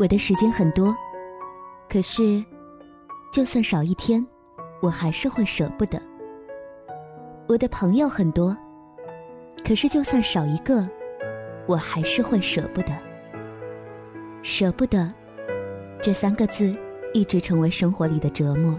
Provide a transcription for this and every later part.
我的时间很多，可是，就算少一天，我还是会舍不得。我的朋友很多，可是就算少一个，我还是会舍不得。舍不得，这三个字一直成为生活里的折磨，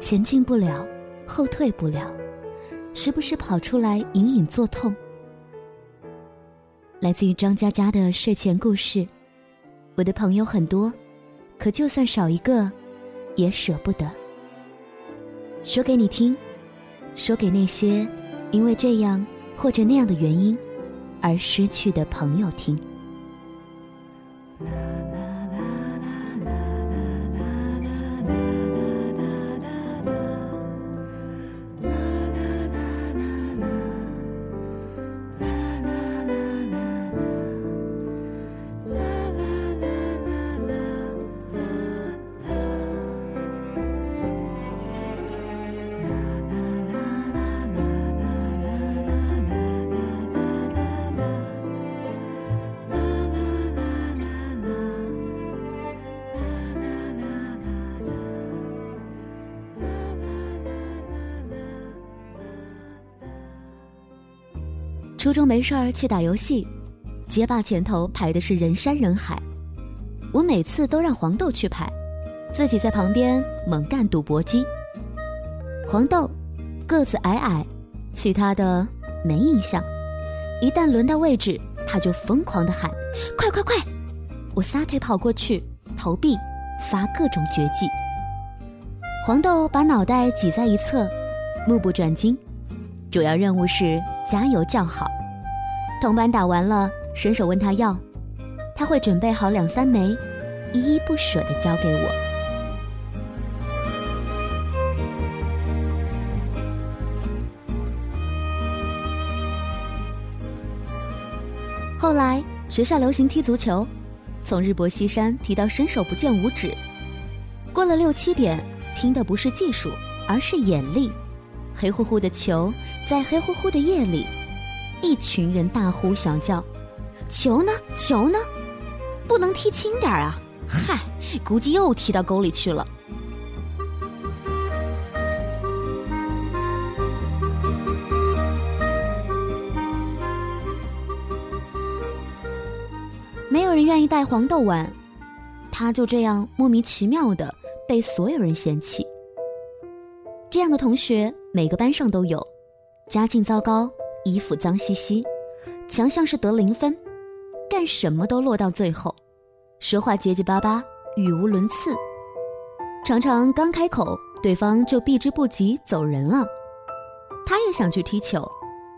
前进不了，后退不了，时不时跑出来隐隐作痛。来自于张嘉佳的睡前故事。我的朋友很多，可就算少一个，也舍不得。说给你听，说给那些因为这样或者那样的原因而失去的朋友听。初中没事儿去打游戏，街霸前头排的是人山人海，我每次都让黄豆去排，自己在旁边猛干赌博机。黄豆个子矮矮，其他的没印象。一旦轮到位置，他就疯狂的喊：“快快快！”我撒腿跑过去，投币，发各种绝技。黄豆把脑袋挤在一侧，目不转睛。主要任务是加油叫好，同伴打完了，伸手问他要，他会准备好两三枚，依依不舍的交给我。后来学校流行踢足球，从日薄西山踢到伸手不见五指，过了六七点，拼的不是技术，而是眼力。黑乎乎的球，在黑乎乎的夜里，一群人大呼小叫：“球呢？球呢？不能踢轻点啊！”嗨，估计又踢到沟里去了。没有人愿意带黄豆玩，他就这样莫名其妙的被所有人嫌弃。这样的同学。每个班上都有，家境糟糕，衣服脏兮兮，强项是得零分，干什么都落到最后，说话结结巴巴，语无伦次，常常刚开口，对方就避之不及走人了。他也想去踢球，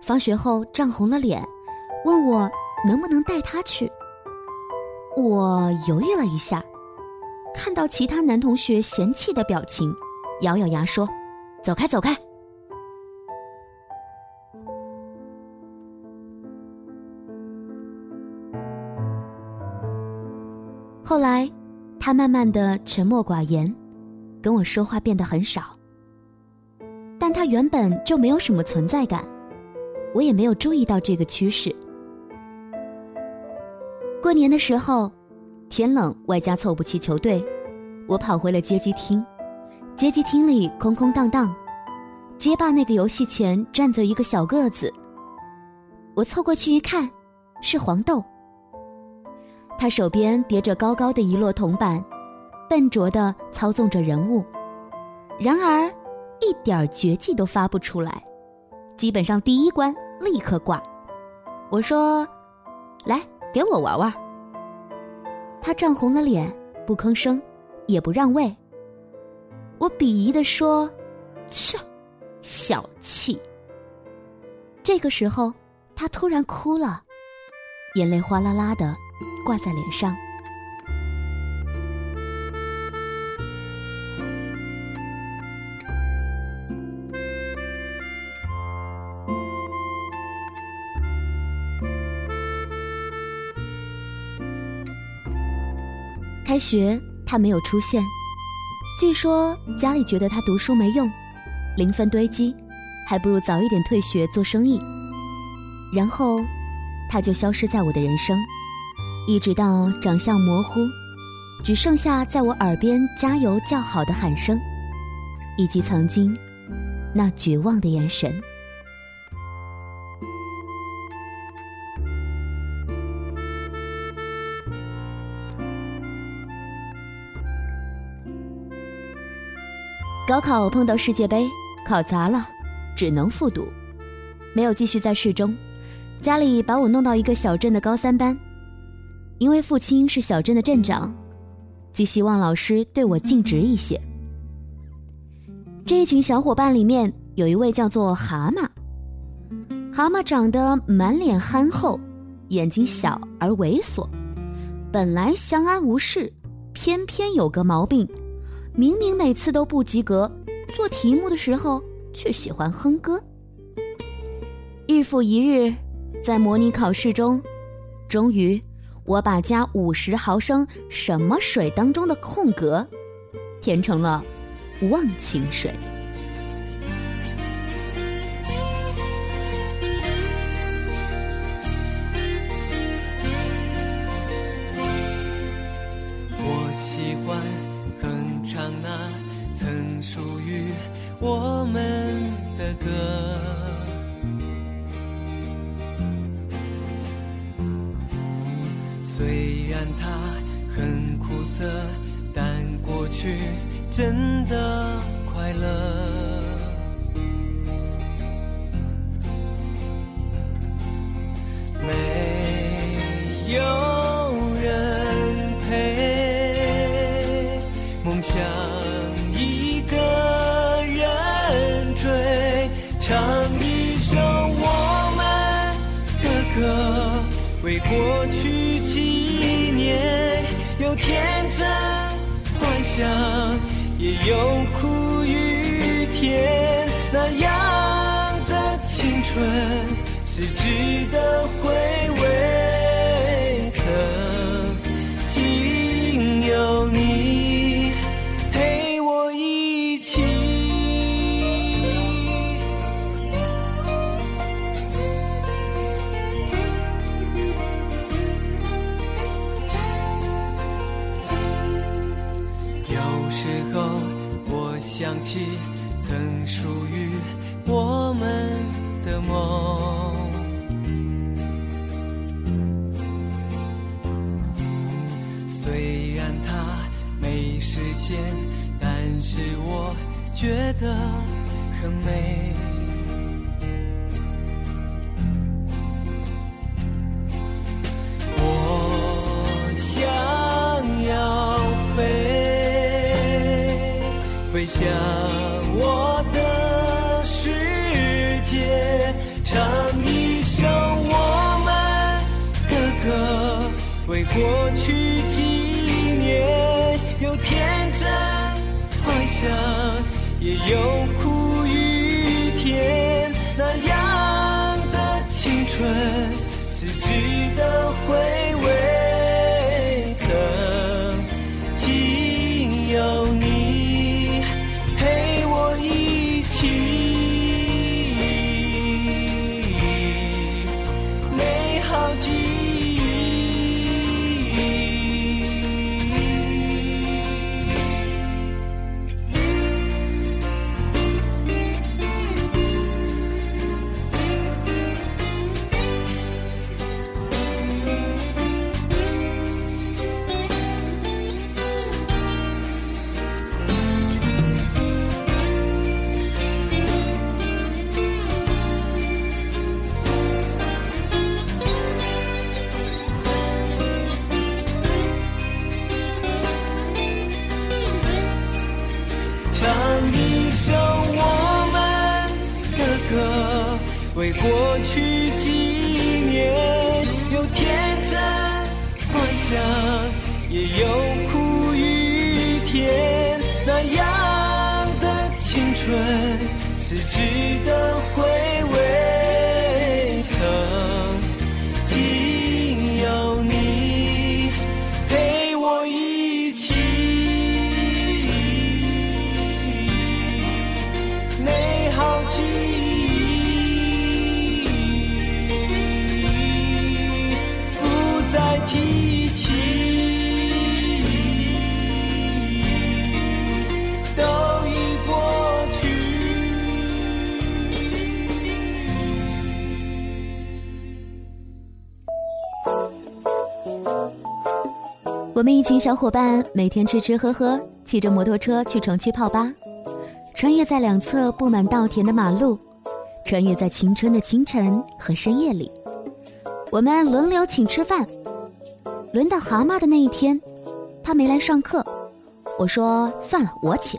放学后涨红了脸，问我能不能带他去。我犹豫了一下，看到其他男同学嫌弃的表情，咬咬牙说：“走开，走开。”后来，他慢慢的沉默寡言，跟我说话变得很少。但他原本就没有什么存在感，我也没有注意到这个趋势。过年的时候，天冷外加凑不齐球队，我跑回了街机厅。街机厅里空空荡荡，街霸那个游戏前站着一个小个子。我凑过去一看，是黄豆。他手边叠着高高的一摞铜板，笨拙地操纵着人物，然而一点绝技都发不出来，基本上第一关立刻挂。我说：“来，给我玩玩。”他涨红了脸，不吭声，也不让位。我鄙夷的说：“切，小气。”这个时候，他突然哭了，眼泪哗啦啦的挂在脸上。开学，他没有出现。据说家里觉得他读书没用，零分堆积，还不如早一点退学做生意。然后，他就消失在我的人生，一直到长相模糊，只剩下在我耳边加油叫好的喊声，以及曾经那绝望的眼神。高考碰到世界杯，考砸了，只能复读，没有继续在市中。家里把我弄到一个小镇的高三班，因为父亲是小镇的镇长，既希望老师对我尽职一些。这一群小伙伴里面有一位叫做蛤蟆，蛤蟆长得满脸憨厚，眼睛小而猥琐，本来相安无事，偏偏有个毛病。明明每次都不及格，做题目的时候却喜欢哼歌。日复一日，在模拟考试中，终于我把加五十毫升什么水当中的空格填成了忘情水。真的快乐，没有人陪，梦想一个人追，唱一首我们的歌，为过去纪念，有天真幻想。也有苦与甜。那样的青春是值得回味。想起曾属于我们的梦，虽然它没实现，但是我觉得很美。向我的世界唱一首我们的歌，为过去我们一群小伙伴每天吃吃喝喝，骑着摩托车去城区泡吧，穿越在两侧布满稻田的马路，穿越在青春的清晨和深夜里。我们轮流请吃饭。轮到蛤蟆的那一天，他没来上课，我说算了，我请。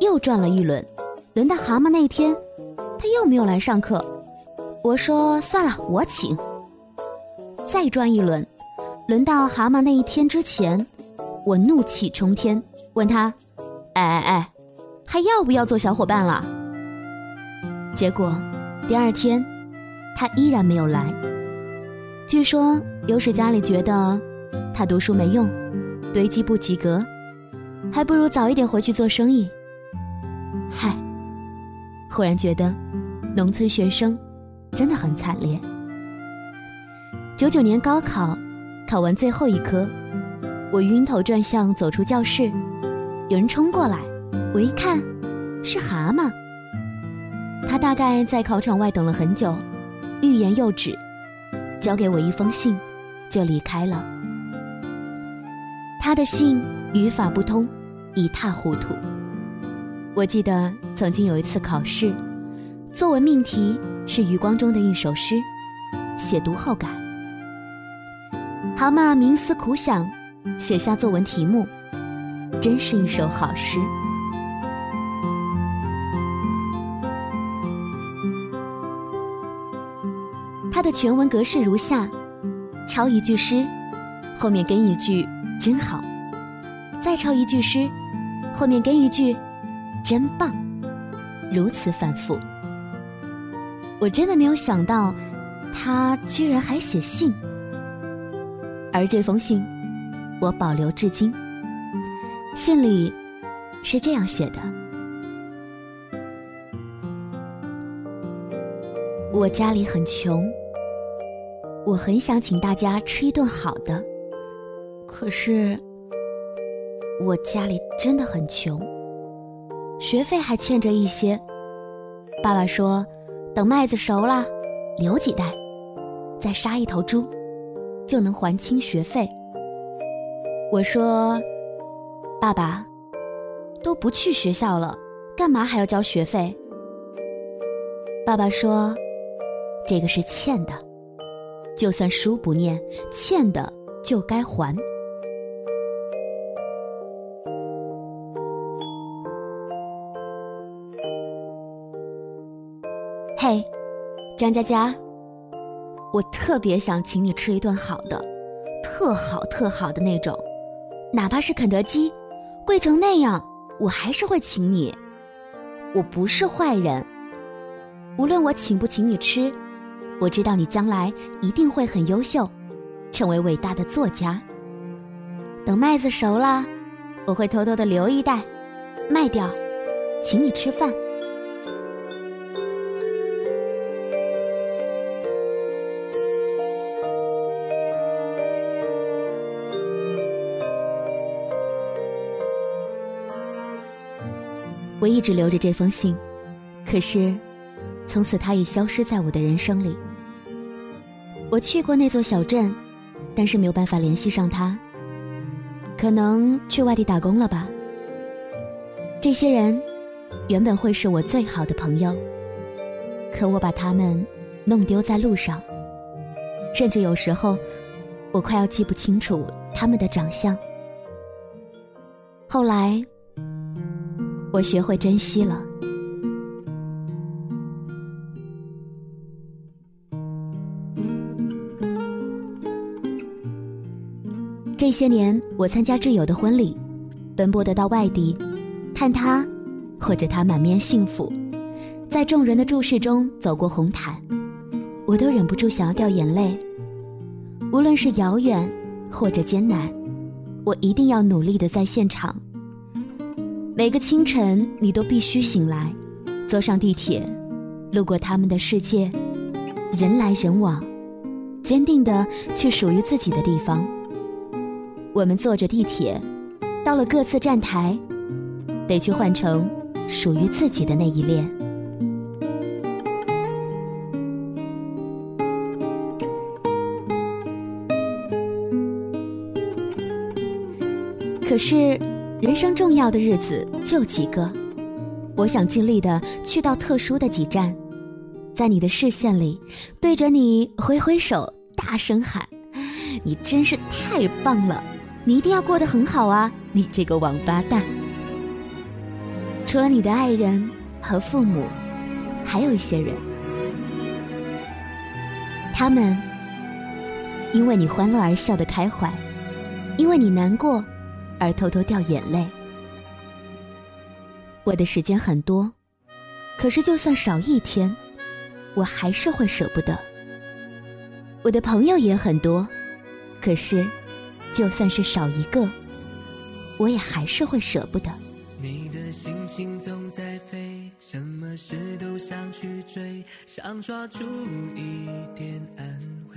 又转了一轮，轮到蛤蟆那一天，他又没有来上课，我说算了，我请。再转一轮。轮到蛤蟆那一天之前，我怒气冲天，问他：“哎哎哎，还要不要做小伙伴了？”结果第二天，他依然没有来。据说有史家里觉得他读书没用，堆积不及格，还不如早一点回去做生意。嗨，忽然觉得农村学生真的很惨烈。九九年高考。考完最后一科，我晕头转向走出教室，有人冲过来，我一看，是蛤蟆。他大概在考场外等了很久，欲言又止，交给我一封信，就离开了。他的信语法不通，一塌糊涂。我记得曾经有一次考试，作文命题是余光中的一首诗，写读后感。蛤蟆冥思苦想，写下作文题目，真是一首好诗。它的全文格式如下：抄一句诗，后面跟一句“真好”，再抄一句诗，后面跟一句“真棒”，如此反复。我真的没有想到，他居然还写信。而这封信，我保留至今。信里是这样写的：“我家里很穷，我很想请大家吃一顿好的，可是我家里真的很穷，学费还欠着一些。爸爸说，等麦子熟了，留几袋，再杀一头猪。”就能还清学费。我说：“爸爸，都不去学校了，干嘛还要交学费？”爸爸说：“这个是欠的，就算书不念，欠的就该还。”嘿，张佳佳。我特别想请你吃一顿好的，特好特好的那种，哪怕是肯德基，贵成那样，我还是会请你。我不是坏人，无论我请不请你吃，我知道你将来一定会很优秀，成为伟大的作家。等麦子熟了，我会偷偷的留一袋，卖掉，请你吃饭。我一直留着这封信，可是，从此他已消失在我的人生里。我去过那座小镇，但是没有办法联系上他。可能去外地打工了吧。这些人，原本会是我最好的朋友，可我把他们弄丢在路上，甚至有时候，我快要记不清楚他们的长相。后来。我学会珍惜了。这些年我参加挚友的婚礼奔波的到外地看他或者他满面幸福在众人的注视中走过红毯我都忍不住想要掉眼泪。无论是遥远或者艰难我一定要努力的在现场每个清晨，你都必须醒来，坐上地铁，路过他们的世界，人来人往，坚定的去属于自己的地方。我们坐着地铁，到了各自站台，得去换成属于自己的那一列。可是，人生重要的日子就几个，我想尽力的去到特殊的几站，在你的视线里，对着你挥挥手，大声喊：“你真是太棒了！”你一定要过得很好啊！你这个王八蛋。除了你的爱人和父母，还有一些人，他们因为你欢乐而笑得开怀，因为你难过而偷偷掉眼泪。我的时间很多，可是就算少一天，我还是会舍不得。我的朋友也很多，可是。就算是少一个，我也还是会舍不得。你的心情总在飞，什么事都想去追，想抓住一点安慰。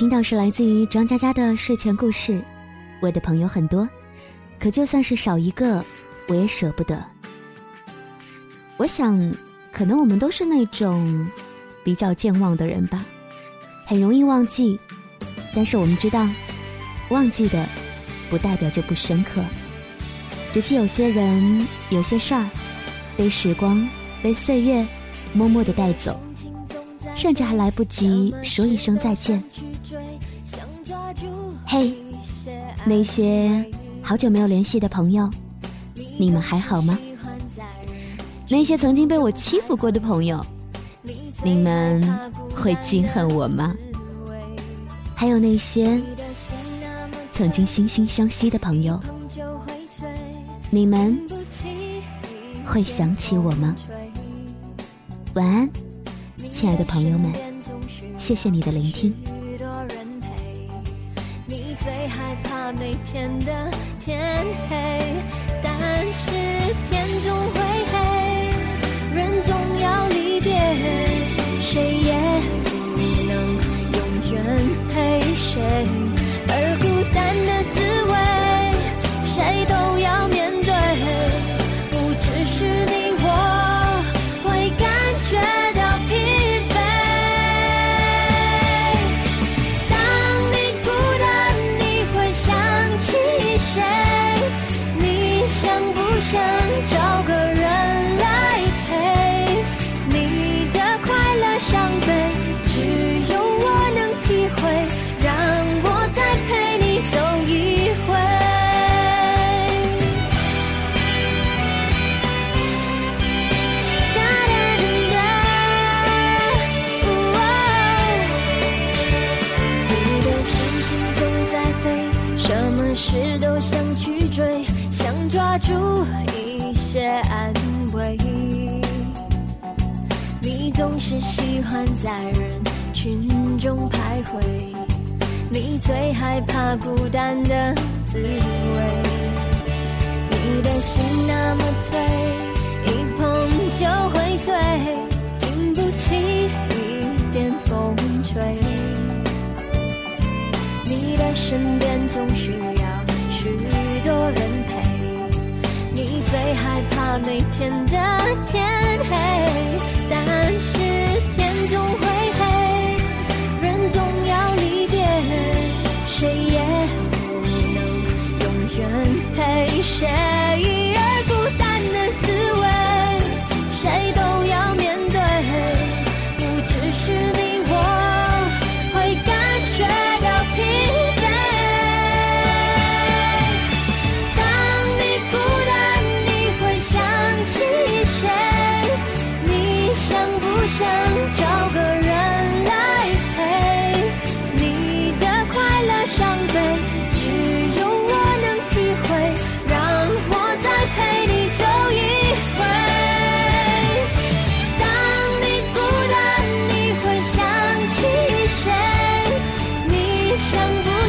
听到是来自于张嘉佳的睡前故事，我的朋友很多，可就算是少一个，我也舍不得。我想，可能我们都是那种比较健忘的人吧，很容易忘记。但是我们知道，忘记的不代表就不深刻，只是有些人、有些事儿，被时光、被岁月默默的带走，甚至还来不及说一声再见。嘿，那些好久没有联系的朋友，你们还好吗？那些曾经被我欺负过的朋友，你们会记恨我吗？还有那些曾经惺惺相惜的朋友，你们会想起我吗？晚安，亲爱的朋友们，谢谢你的聆听。抓住一些安慰你总是喜欢在人群中徘徊你最害怕孤单的滋味。你的心那么脆一碰就会碎经不起一点风吹。你的身边总需要许多人最害怕每天的天黑，但是天总会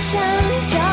想找